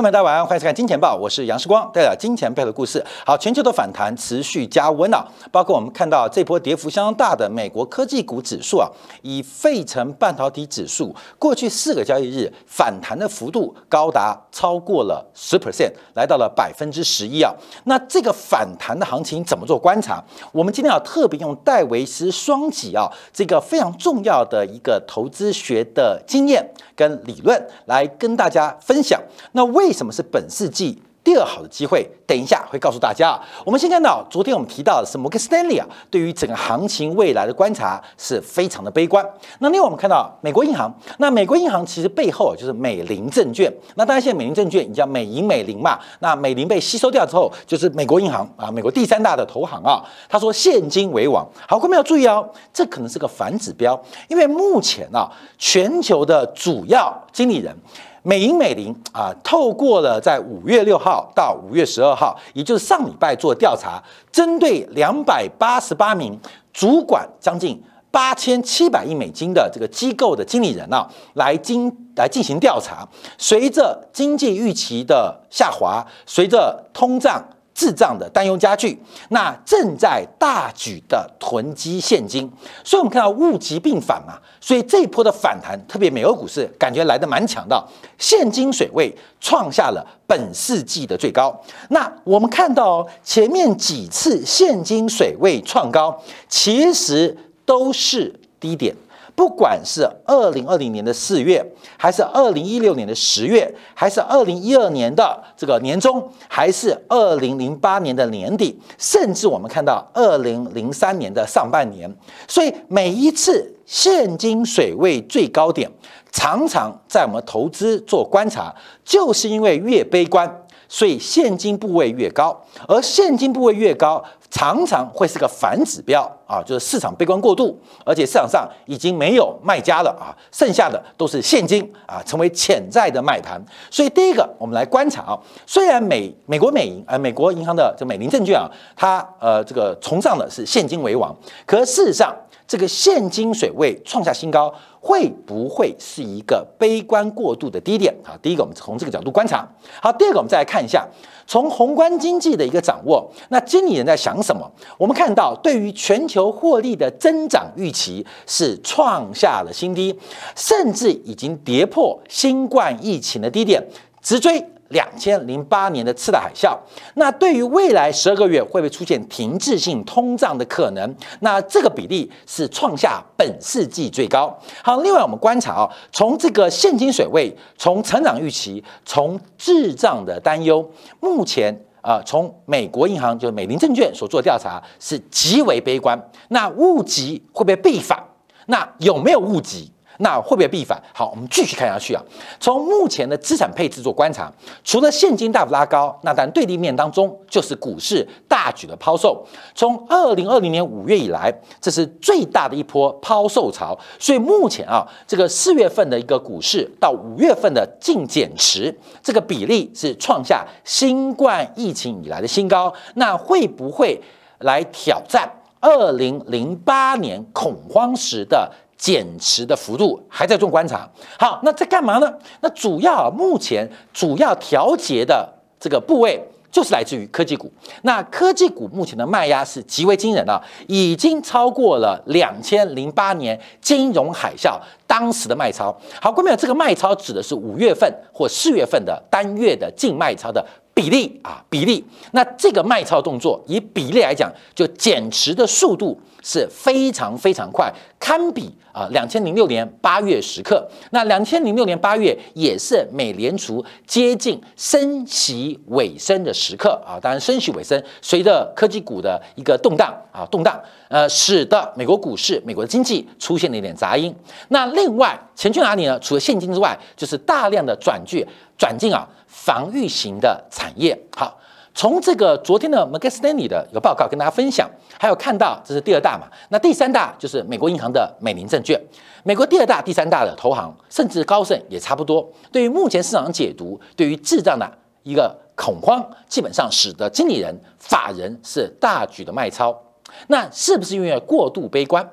朋友大家晚上欢迎收看《金钱报》，我是杨世光，带来金钱背后的故事。好，全球的反弹持续加温啊，包括我们看到这波跌幅相当大的美国科技股指数啊，以费城半导体指数过去四个交易日反弹的幅度高达超过了十 percent，来到了百分之十一啊。那这个反弹的行情怎么做观察？我们今天要特别用戴维斯双击啊，这个非常重要的一个投资学的经验跟理论来跟大家分享。那为为什么是本世纪第二好的机会？等一下会告诉大家。我们先看到，昨天我们提到的是摩根斯丹利啊，对于整个行情未来的观察是非常的悲观。那另外我们看到美国银行，那美国银行其实背后就是美林证券。那当然现在美林证券你叫美银美林嘛，那美林被吸收掉之后，就是美国银行啊，美国第三大的投行啊。他说现金为王。好，各位要注意哦，这可能是个反指标，因为目前啊，全球的主要经理人。美银美林啊，透过了在五月六号到五月十二号，也就是上礼拜做调查，针对两百八十八名主管将近八千七百亿美金的这个机构的经理人啊，来经来进行调查。随着经济预期的下滑，随着通胀。滞胀的担忧加剧，那正在大举的囤积现金，所以我们看到物极必反嘛，所以这一波的反弹，特别美欧股市感觉来的蛮强的，现金水位创下了本世纪的最高。那我们看到前面几次现金水位创高，其实都是低点。不管是二零二零年的四月，还是二零一六年的十月，还是二零一二年的这个年中，还是二零零八年的年底，甚至我们看到二零零三年的上半年，所以每一次现金水位最高点，常常在我们投资做观察，就是因为越悲观。所以现金部位越高，而现金部位越高，常常会是个反指标啊，就是市场悲观过度，而且市场上已经没有卖家了啊，剩下的都是现金啊，成为潜在的卖盘。所以第一个，我们来观察啊，虽然美美国美银呃美国银行的这美林证券啊，它呃这个崇尚的是现金为王，可事实上。这个现金水位创下新高，会不会是一个悲观过度的低点啊？第一个，我们从这个角度观察。好，第二个，我们再来看一下从宏观经济的一个掌握，那经理人在想什么？我们看到，对于全球获利的增长预期是创下了新低，甚至已经跌破新冠疫情的低点，直追。两千零八年的次贷海啸，那对于未来十二个月会不会出现停滞性通胀的可能？那这个比例是创下本世纪最高。好，另外我们观察啊，从这个现金水位，从成长预期，从滞胀的担忧，目前啊，从美国银行就是美林证券所做的调查是极为悲观。那物极会不会被反？那有没有物极？那会不会必反？好，我们继续看下去啊。从目前的资产配置做观察，除了现金大幅拉高，那但对立面当中就是股市大举的抛售。从二零二零年五月以来，这是最大的一波抛售潮。所以目前啊，这个四月份的一个股市到五月份的净减持，这个比例是创下新冠疫情以来的新高。那会不会来挑战二零零八年恐慌时的？减持的幅度还在做观察。好，那在干嘛呢？那主要目前主要调节的这个部位就是来自于科技股。那科技股目前的卖压是极为惊人啊，已经超过了两千零八年金融海啸当时的卖超。好，各位朋友，这个卖超指的是五月份或四月份的单月的净卖超的比例啊，比例。那这个卖超动作以比例来讲，就减持的速度。是非常非常快，堪比啊两千零六年八月时刻。那两千零六年八月也是美联储接近升息尾声的时刻啊。当然，升息尾声随着科技股的一个动荡啊动荡，呃，使得美国股市、美国的经济出现了一点杂音。那另外钱去哪里呢？除了现金之外，就是大量的转去转进啊防御型的产业。好。从这个昨天的 m o r g a n Stanley 的一个报告跟大家分享，还有看到这是第二大嘛？那第三大就是美国银行的美林证券。美国第二大、第三大的投行，甚至高盛也差不多。对于目前市场解读，对于滞胀的一个恐慌，基本上使得经理人、法人是大举的卖超。那是不是因为过度悲观，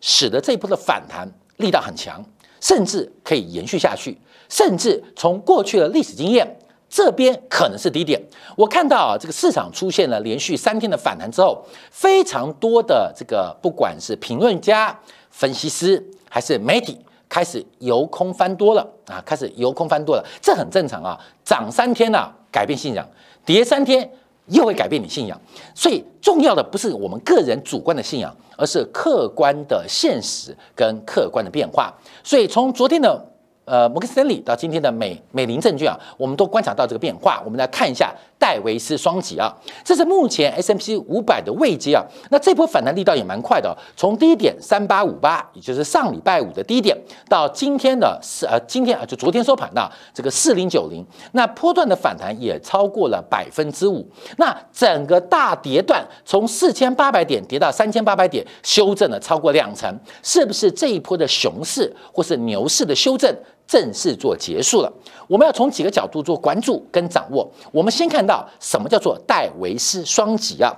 使得这一波的反弹力道很强，甚至可以延续下去？甚至从过去的历史经验。这边可能是低点。我看到啊，这个市场出现了连续三天的反弹之后，非常多的这个不管是评论家、分析师还是媒体，开始由空翻多了啊，开始由空翻多了，这很正常啊。涨三天呢，改变信仰；跌三天又会改变你信仰。所以重要的不是我们个人主观的信仰，而是客观的现实跟客观的变化。所以从昨天的。呃，摩根斯丹利到今天的美美林证券啊，我们都观察到这个变化。我们来看一下戴维斯双极啊，这是目前 S M P 五百的位阶啊。那这波反弹力道也蛮快的，从低点三八五八，也就是上礼拜五的低点，到今天的四呃，今天啊就昨天收盘的这个四零九零，那波段的反弹也超过了百分之五。那整个大跌段从四千八百点跌到三千八百点，修正了超过两成，是不是这一波的熊市或是牛市的修正？正式做结束了，我们要从几个角度做关注跟掌握。我们先看到什么叫做戴维斯双极啊？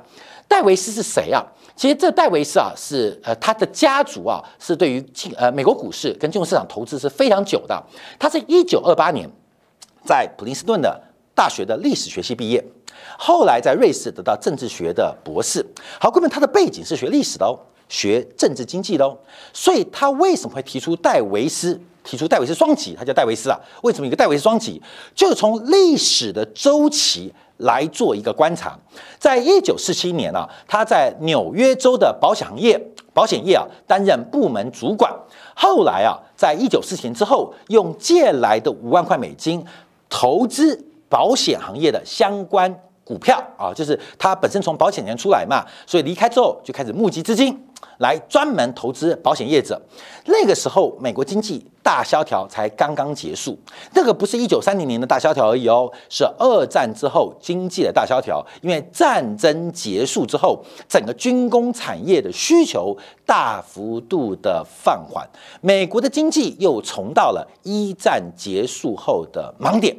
戴维斯是谁啊？其实这戴维斯啊是呃他的家族啊是对于金呃美国股市跟金融市场投资是非常久的。他是一九二八年在普林斯顿的大学的历史学系毕业，后来在瑞士得到政治学的博士。好，各位，他的背景是学历史的哦，学政治经济的哦，所以他为什么会提出戴维斯？提出戴维斯双极，他叫戴维斯啊。为什么一个戴维斯双极？就是从历史的周期来做一个观察。在一九四七年啊，他在纽约州的保险业保险业啊担任部门主管。后来啊，在一九四七年之后，用借来的五万块美金投资保险行业的相关股票啊，就是他本身从保险业出来嘛，所以离开之后就开始募集资金。来专门投资保险业者，那个时候美国经济大萧条才刚刚结束，那个不是一九三零年的大萧条而已哦，是二战之后经济的大萧条。因为战争结束之后，整个军工产业的需求大幅度的放缓，美国的经济又重到了一战结束后的盲点。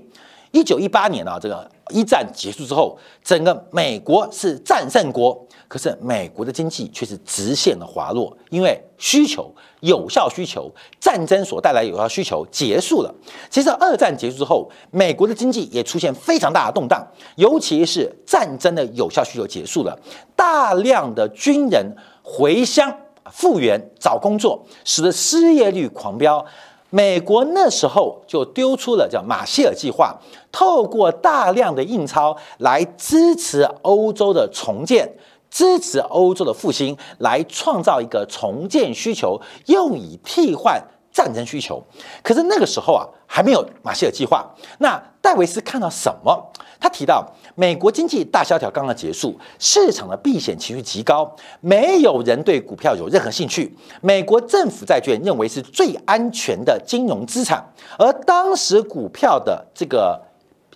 一九一八年啊，这个一战结束之后，整个美国是战胜国。可是美国的经济却是直线的滑落，因为需求有效需求战争所带来有效需求结束了。其实二战结束之后，美国的经济也出现非常大的动荡，尤其是战争的有效需求结束了，大量的军人回乡复员找工作，使得失业率狂飙。美国那时候就丢出了叫马歇尔计划，透过大量的印钞来支持欧洲的重建。支持欧洲的复兴，来创造一个重建需求，用以替换战争需求。可是那个时候啊，还没有马歇尔计划。那戴维斯看到什么？他提到，美国经济大萧条刚刚结束，市场的避险情绪极高，没有人对股票有任何兴趣。美国政府债券认为是最安全的金融资产，而当时股票的这个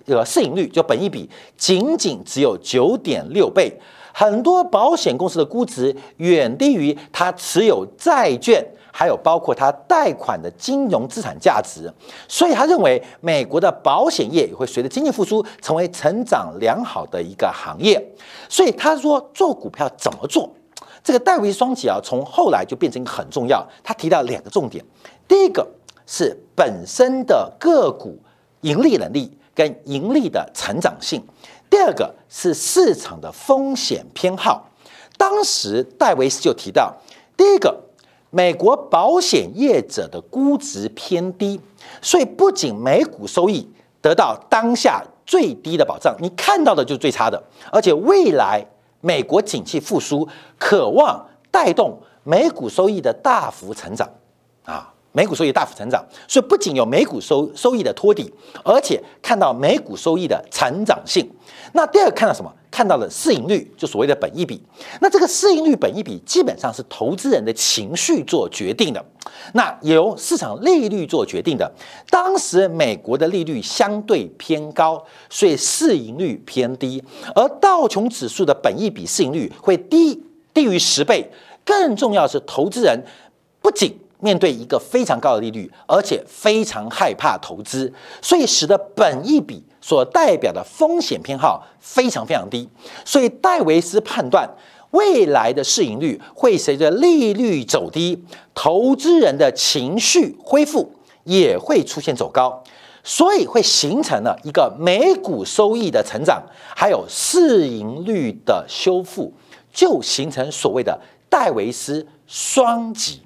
呃市盈率就本益比仅仅只有九点六倍。很多保险公司的估值远低于它持有债券，还有包括他贷款的金融资产价值，所以他认为美国的保险业也会随着经济复苏成为成长良好的一个行业。所以他说做股票怎么做？这个戴维双极啊，从后来就变成一个很重要。他提到两个重点，第一个是本身的个股盈利能力跟盈利的成长性。第二个是市场的风险偏好，当时戴维斯就提到，第一个，美国保险业者的估值偏低，所以不仅美股收益得到当下最低的保障，你看到的就是最差的，而且未来美国景气复苏，渴望带动美股收益的大幅成长，啊。美股收益大幅成长，所以不仅有美股收收益的托底，而且看到美股收益的成长性。那第二个看到什么？看到了市盈率，就所谓的本益比。那这个市盈率、本益比基本上是投资人的情绪做决定的，那由市场利率做决定的。当时美国的利率相对偏高，所以市盈率偏低，而道琼指数的本益比市盈率会低低于十倍。更重要是，投资人不仅面对一个非常高的利率，而且非常害怕投资，所以使得本益比所代表的风险偏好非常非常低。所以戴维斯判断，未来的市盈率会随着利率走低，投资人的情绪恢复也会出现走高。所以会形成了一个每股收益的成长，还有市盈率的修复，就形成所谓的戴维斯双极。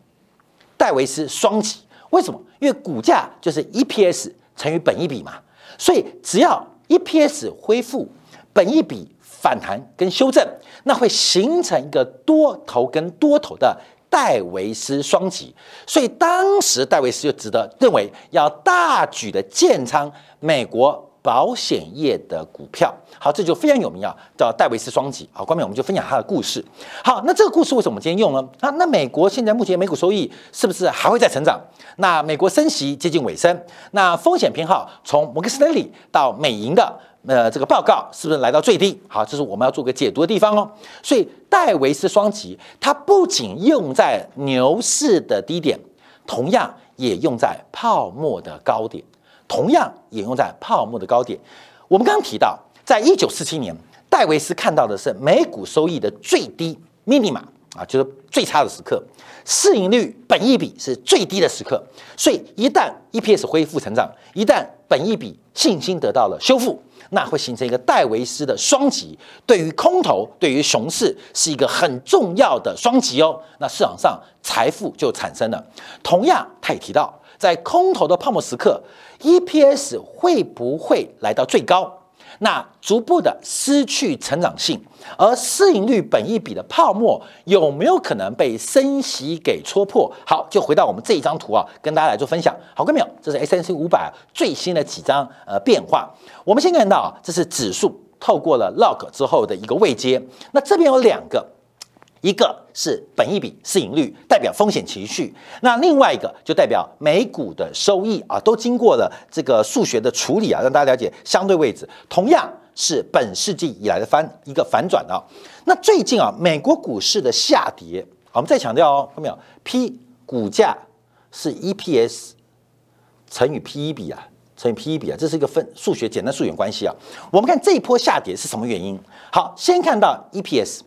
戴维斯双极为什么？因为股价就是 EPS 乘以本益比嘛，所以只要 EPS 恢复，本益比反弹跟修正，那会形成一个多头跟多头的。戴维斯双极，所以当时戴维斯就值得认为要大举的建仓美国保险业的股票。好，这就非常有名啊，叫戴维斯双极。好，关面我们就分享他的故事。好，那这个故事为什么今天用呢？啊，那美国现在目前美股收益是不是还会再成长？那美国升息接近尾声，那风险偏好从摩根斯丹利到美银的。呃，这个报告是不是来到最低？好，这是我们要做个解读的地方哦。所以戴维斯双极，它不仅用在牛市的低点，同样也用在泡沫的高点，同样也用在泡沫的高点。我们刚刚提到，在一九四七年，戴维斯看到的是美股收益的最低 minima 啊，就是最差的时刻，市盈率、本益比是最低的时刻。所以一旦 EPS 恢复成长，一旦本益比信心得到了修复。那会形成一个戴维斯的双极，对于空头、对于熊市是一个很重要的双极哦。那市场上财富就产生了。同样，他也提到，在空头的泡沫时刻，EPS 会不会来到最高？那逐步的失去成长性，而市盈率本益比的泡沫有没有可能被升息给戳破？好，就回到我们这一张图啊，跟大家来做分享。好，看没有？这是 S N C 五百最新的几张呃变化。我们先看到啊，这是指数透过了 log 之后的一个位阶。那这边有两个。一个是本益比、市盈率，代表风险情绪；那另外一个就代表美股的收益啊，都经过了这个数学的处理啊，让大家了解相对位置。同样是本世纪以来的翻一个反转啊。那最近啊，美国股市的下跌，我们再强调哦，看到没有？P 股价是 EPS 乘以 P E 比啊，乘以 P E 比啊，这是一个分数学简单数学关系啊。我们看这一波下跌是什么原因？好，先看到 EPS。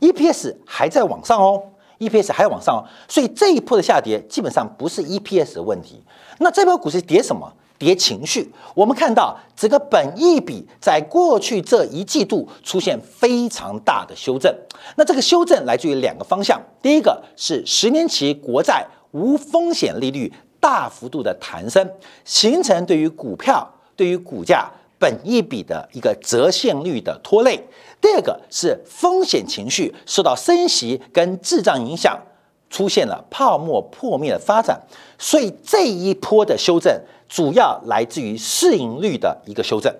EPS 还在往上哦，EPS 还在往上哦，所以这一波的下跌基本上不是 EPS 的问题。那这波股市跌什么？跌情绪。我们看到整个本益比在过去这一季度出现非常大的修正。那这个修正来自于两个方向，第一个是十年期国债无风险利率大幅度的弹升，形成对于股票、对于股价。本一笔的一个折现率的拖累，第二个是风险情绪受到升息跟滞胀影响，出现了泡沫破灭的发展，所以这一波的修正主要来自于市盈率的一个修正，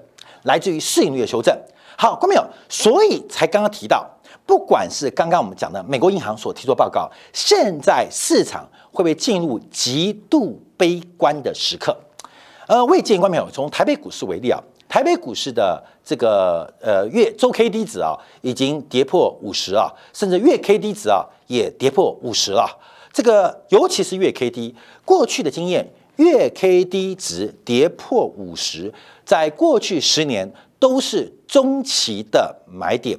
来自于市盈率的修正。好，观众朋友，所以才刚刚提到，不管是刚刚我们讲的美国银行所提出报告，现在市场会不会进入极度悲观的时刻？呃，我也建议观众朋友从台北股市为例啊。台北股市的这个呃月周 K D 值啊，已经跌破五十啊，甚至月 K D 值啊也跌破五十了。这个尤其是月 K D，过去的经验，月 K D 值跌破五十，在过去十年都是中期的买点。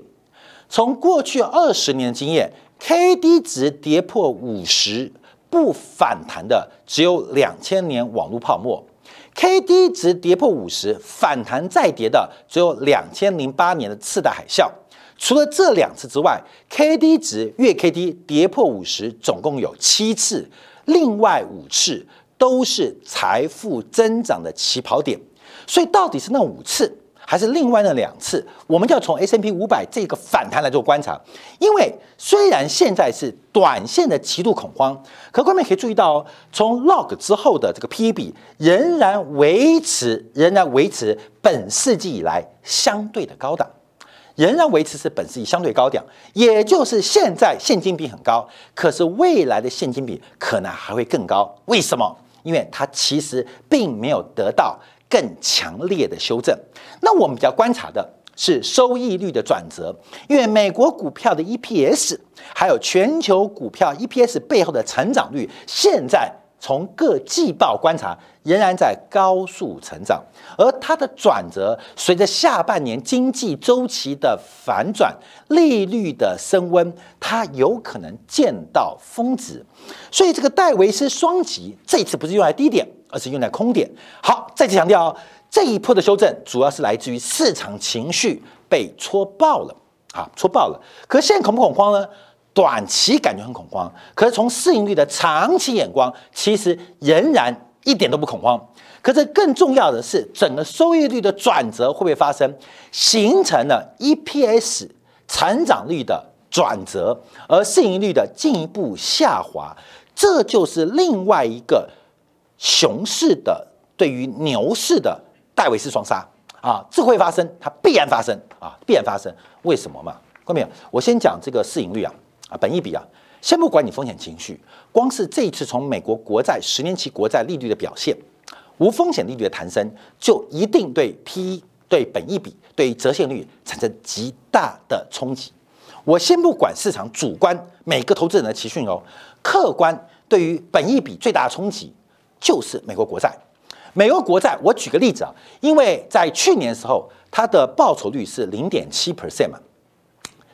从过去二十年经验，K D 值跌破五十不反弹的，只有两千年网络泡沫。K D 值跌破五十，反弹再跌的只有两千零八年的次贷海啸。除了这两次之外，K D 值月 K D 跌破五十总共有七次，另外五次都是财富增长的起跑点。所以到底是那五次？还是另外那两次，我们要从 S M P 五百这个反弹来做观察，因为虽然现在是短线的极度恐慌，可观众可以注意到哦，从 log 之后的这个 P E 比仍然维持，仍然维持本世纪以来相对的高档，仍然维持是本世纪相对高点，也就是现在现金比很高，可是未来的现金比可能还会更高。为什么？因为它其实并没有得到。更强烈的修正。那我们比较观察的是收益率的转折，因为美国股票的 EPS，还有全球股票 EPS 背后的成长率，现在从各季报观察，仍然在高速成长。而它的转折，随着下半年经济周期的反转，利率的升温，它有可能见到峰值。所以这个戴维斯双极这次不是用来低点。而是用在空点。好，再次强调哦，这一波的修正主要是来自于市场情绪被戳爆了啊，戳爆了。可是现在恐不恐慌呢？短期感觉很恐慌，可是从市盈率的长期眼光，其实仍然一点都不恐慌。可是更重要的是，整个收益率的转折会不会发生，形成了 EPS 成长率的转折，而市盈率的进一步下滑，这就是另外一个熊市的对于牛市的戴维斯双杀啊，这会发生，它必然发生啊，必然发生。为什么嘛？各位朋友，我先讲这个市盈率啊。啊，本益比啊，先不管你风险情绪，光是这一次从美国国债十年期国债利率的表现，无风险利率的弹升，就一定对 P 对本益比对折现率产生极大的冲击。我先不管市场主观每个投资人的情绪哦，客观对于本益比最大的冲击就是美国国债。美国国债，我举个例子啊，因为在去年的时候，它的报酬率是零点七 percent 嘛。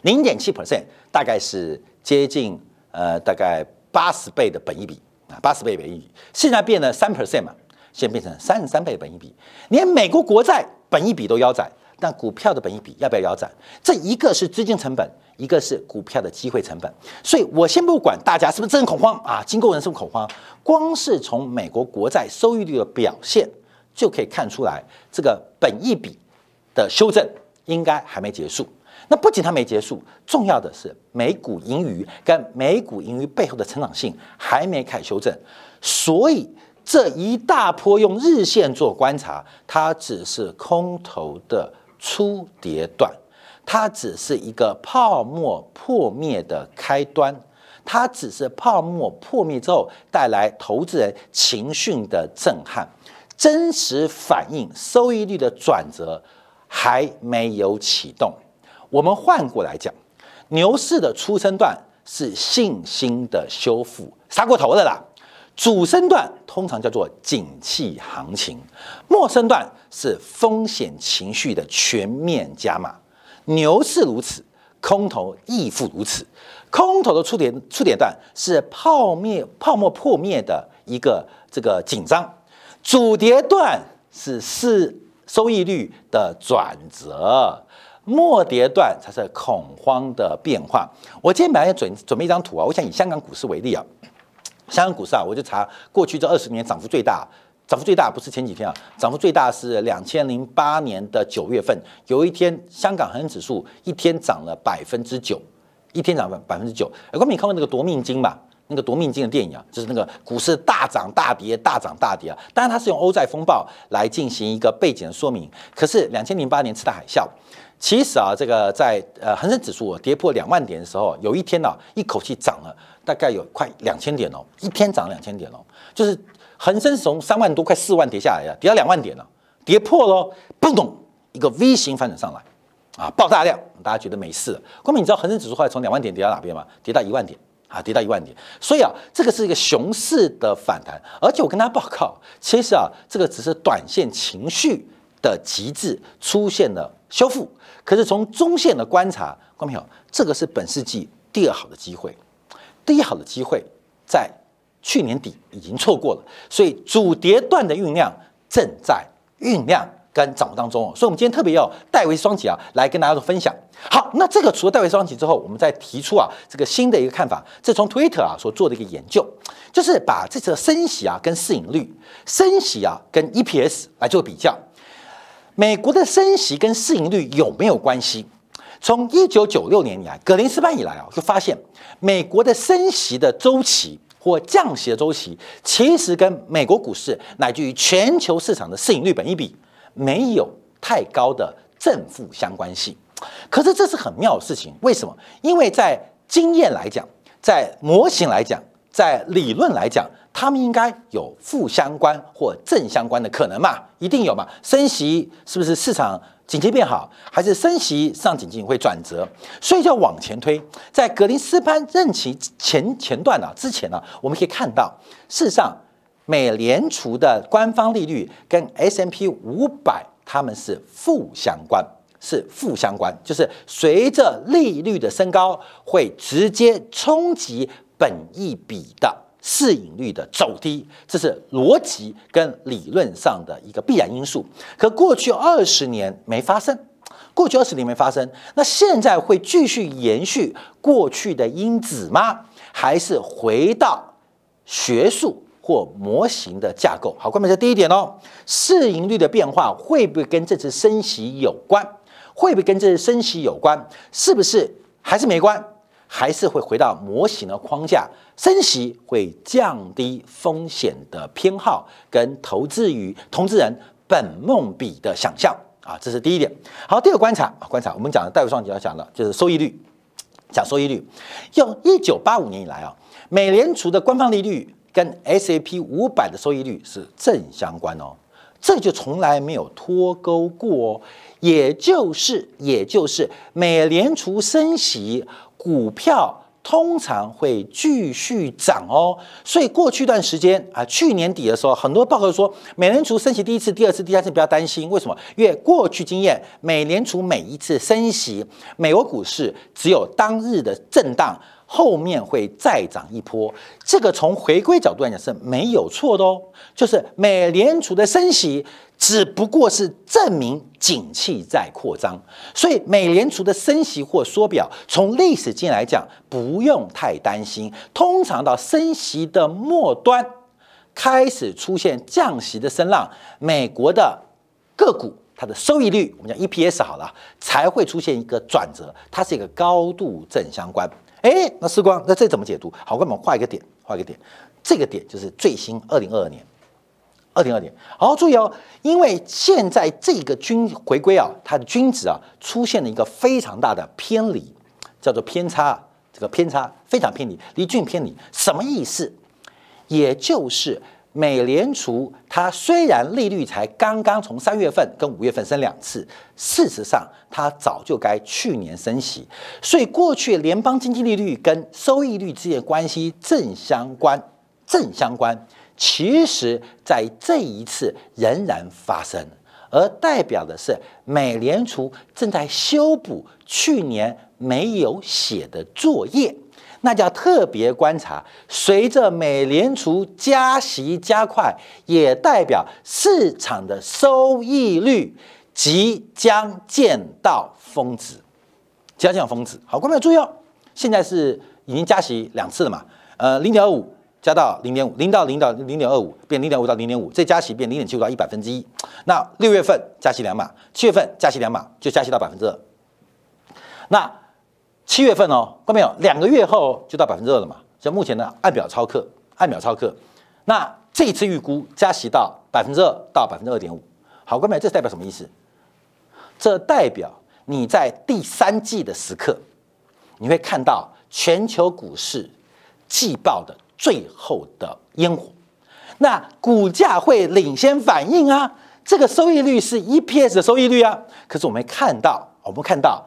零点七 percent 大概是接近呃大概八十倍的本益比啊，八十倍本益比，现在变了三 percent 嘛，现在变成三十三倍本益比，连美国国债本益比都腰斩，但股票的本益比要不要腰斩？这一个是资金成本，一个是股票的机会成本，所以我先不管大家是不是真恐慌啊，经过人是不是恐慌，光是从美国国债收益率的表现就可以看出来，这个本益比的修正应该还没结束。那不仅它没结束，重要的是美股盈余跟美股盈余背后的成长性还没开始修正，所以这一大波用日线做观察，它只是空头的初跌段，它只是一个泡沫破灭的开端，它只是泡沫破灭之后带来投资人情绪的震撼，真实反映收益率的转折还没有启动。我们换过来讲，牛市的初升段是信心的修复，杀过头的啦；主升段通常叫做景气行情，末升段是风险情绪的全面加码。牛市如此，空头亦复如此。空头的触点触点段是泡灭泡沫破灭的一个这个紧张，主跌段是市收益率的转折。末跌段才是恐慌的变化。我今天本来要准准备一张图啊，我想以香港股市为例啊，香港股市啊，我就查过去这二十年涨幅最大，涨幅最大不是前几天啊，涨幅最大是两千零八年的九月份，有一天香港恒生指数一天涨了百分之九，一天涨百百分之九。哎，光明看过那个夺命金吧？那个夺命金的电影啊，就是那个股市大涨大跌，大涨大跌啊。当然它是用欧债风暴来进行一个背景的说明。可是两千零八年次贷海啸。其实啊，这个在呃恒生指数跌破两万点的时候，有一天呢，一口气涨了大概有快两千点哦，一天涨两千点哦，就是恒生从三万多快四万跌下来了，跌到两万点了，跌破喽，嘣咚一个 V 型反转上来，啊，爆大量，大家觉得没事了。光明，你知道恒生指数后来从两万点跌到哪边吗？跌到一万点啊，跌到一万点。所以啊，这个是一个熊市的反弹，而且我跟大家报告，其实啊，这个只是短线情绪的极致出现了修复。可是从中线的观察，观众朋友，这个是本世纪第二好的机会，第一好的机会在去年底已经错过了，所以主跌段的酝酿正在酝酿跟掌握当中哦。所以，我们今天特别要戴维双击啊，来跟大家做分享。好，那这个除了戴维双击之后，我们再提出啊这个新的一个看法，这从 Twitter 啊所做的一个研究，就是把这次升息啊跟市盈率、升息啊跟 EPS 来做比较。美国的升息跟市盈率有没有关系？从一九九六年以来，格林斯潘以来啊，就发现美国的升息的周期或降息的周期，其实跟美国股市乃至于全球市场的市盈率本一比没有太高的正负相关性。可是这是很妙的事情，为什么？因为在经验来讲，在模型来讲，在理论来讲。他们应该有负相关或正相关的可能嘛？一定有嘛？升息是不是市场景气变好，还是升息上景气会转折？所以就要往前推，在格林斯潘任期前前段呢，之前呢，我们可以看到，事实上，美联储的官方利率跟 S M P 五百他们是负相关，是负相关，就是随着利率的升高，会直接冲击本益比的。市盈率的走低，这是逻辑跟理论上的一个必然因素。可过去二十年没发生，过去二十年没发生，那现在会继续延续过去的因子吗？还是回到学术或模型的架构？好，关门这第一点哦，市盈率的变化会不会跟这次升息有关？会不会跟这次升息有关？是不是还是没关？还是会回到模型的框架？升息会降低风险的偏好，跟投资于投资人本梦比的想象啊，这是第一点。好，第二个观察啊，观察我们讲的戴维双杰要讲的就是收益率，讲收益率，用一九八五年以来啊，美联储的官方利率跟 S A P 五百的收益率是正相关哦，这就从来没有脱钩过哦。也就是，也就是美联储升息，股票通常会继续涨哦。所以过去一段时间啊，去年底的时候，很多报告说美联储升息第一次、第二次、第三次不要担心，为什么？因为过去经验，美联储每一次升息，美国股市只有当日的震荡。后面会再涨一波，这个从回归角度来讲是没有错的哦。就是美联储的升息只不过是证明景气在扩张，所以美联储的升息或缩表，从历史经验来讲不用太担心。通常到升息的末端开始出现降息的声浪，美国的个股它的收益率，我们讲 EPS 好了，才会出现一个转折，它是一个高度正相关。哎，那时光，那这怎么解读？好，我们画一个点，画一个点，这个点就是最新二零二二年，二点二点。好，注意哦，因为现在这个均回归啊，它的均值啊出现了一个非常大的偏离，叫做偏差，这个偏差非常偏离，离均偏离，什么意思？也就是。美联储它虽然利率才刚刚从三月份跟五月份升两次，事实上它早就该去年升息，所以过去联邦经济利率跟收益率之间的关系正相关，正相关，其实在这一次仍然发生，而代表的是美联储正在修补去年没有写的作业。那叫特别观察，随着美联储加息加快，也代表市场的收益率即将见到峰值，即将见到峰值。好，观众要注意哦，现在是已经加息两次了嘛？呃，零点五加到零点五，零到零到零点二五变零点五到零点五，再加息变零点七五到一百分之一。那六月份加息两码，七月份加息两码，就加息到百分之二。那七月份哦，看到没有？两个月后就到百分之二了嘛。所以目前呢，按表超课，按表超课。那这一次预估加息到百分之二到百分之二点五。好，各位，这代表什么意思？这代表你在第三季的时刻，你会看到全球股市季报的最后的烟火。那股价会领先反应啊。这个收益率是 EPS 的收益率啊。可是我们看到，我们看到。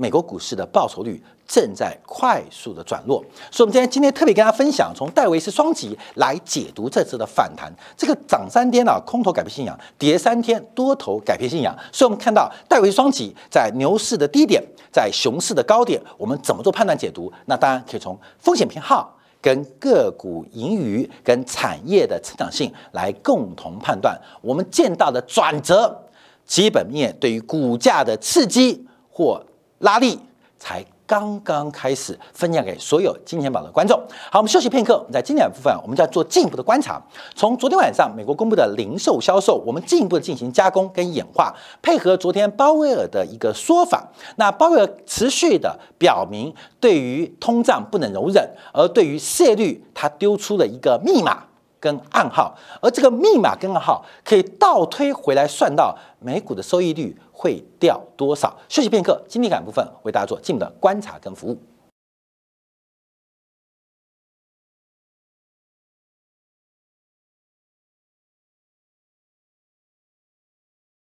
美国股市的报酬率正在快速的转弱，所以我们今天今天特别跟大家分享，从戴维斯双击来解读这次的反弹。这个涨三天啊，空头改变信仰；跌三天，多头改变信仰。所以我们看到戴维斯双击在牛市的低点，在熊市的高点，我们怎么做判断解读？那当然可以从风险偏好、跟个股盈余、跟产业的成长性来共同判断。我们见到的转折，基本面对于股价的刺激或。拉力才刚刚开始，分享给所有金钱宝的观众。好，我们休息片刻，我们在经典部分，我们就要做进一步的观察。从昨天晚上美国公布的零售销售，我们进一步的进行加工跟演化，配合昨天鲍威尔的一个说法。那鲍威尔持续的表明，对于通胀不能容忍，而对于失业率，他丢出了一个密码跟暗号，而这个密码跟暗号可以倒推回来算到美股的收益率。会掉多少？休息片刻，经济感部分为大家做进一步的观察跟服务。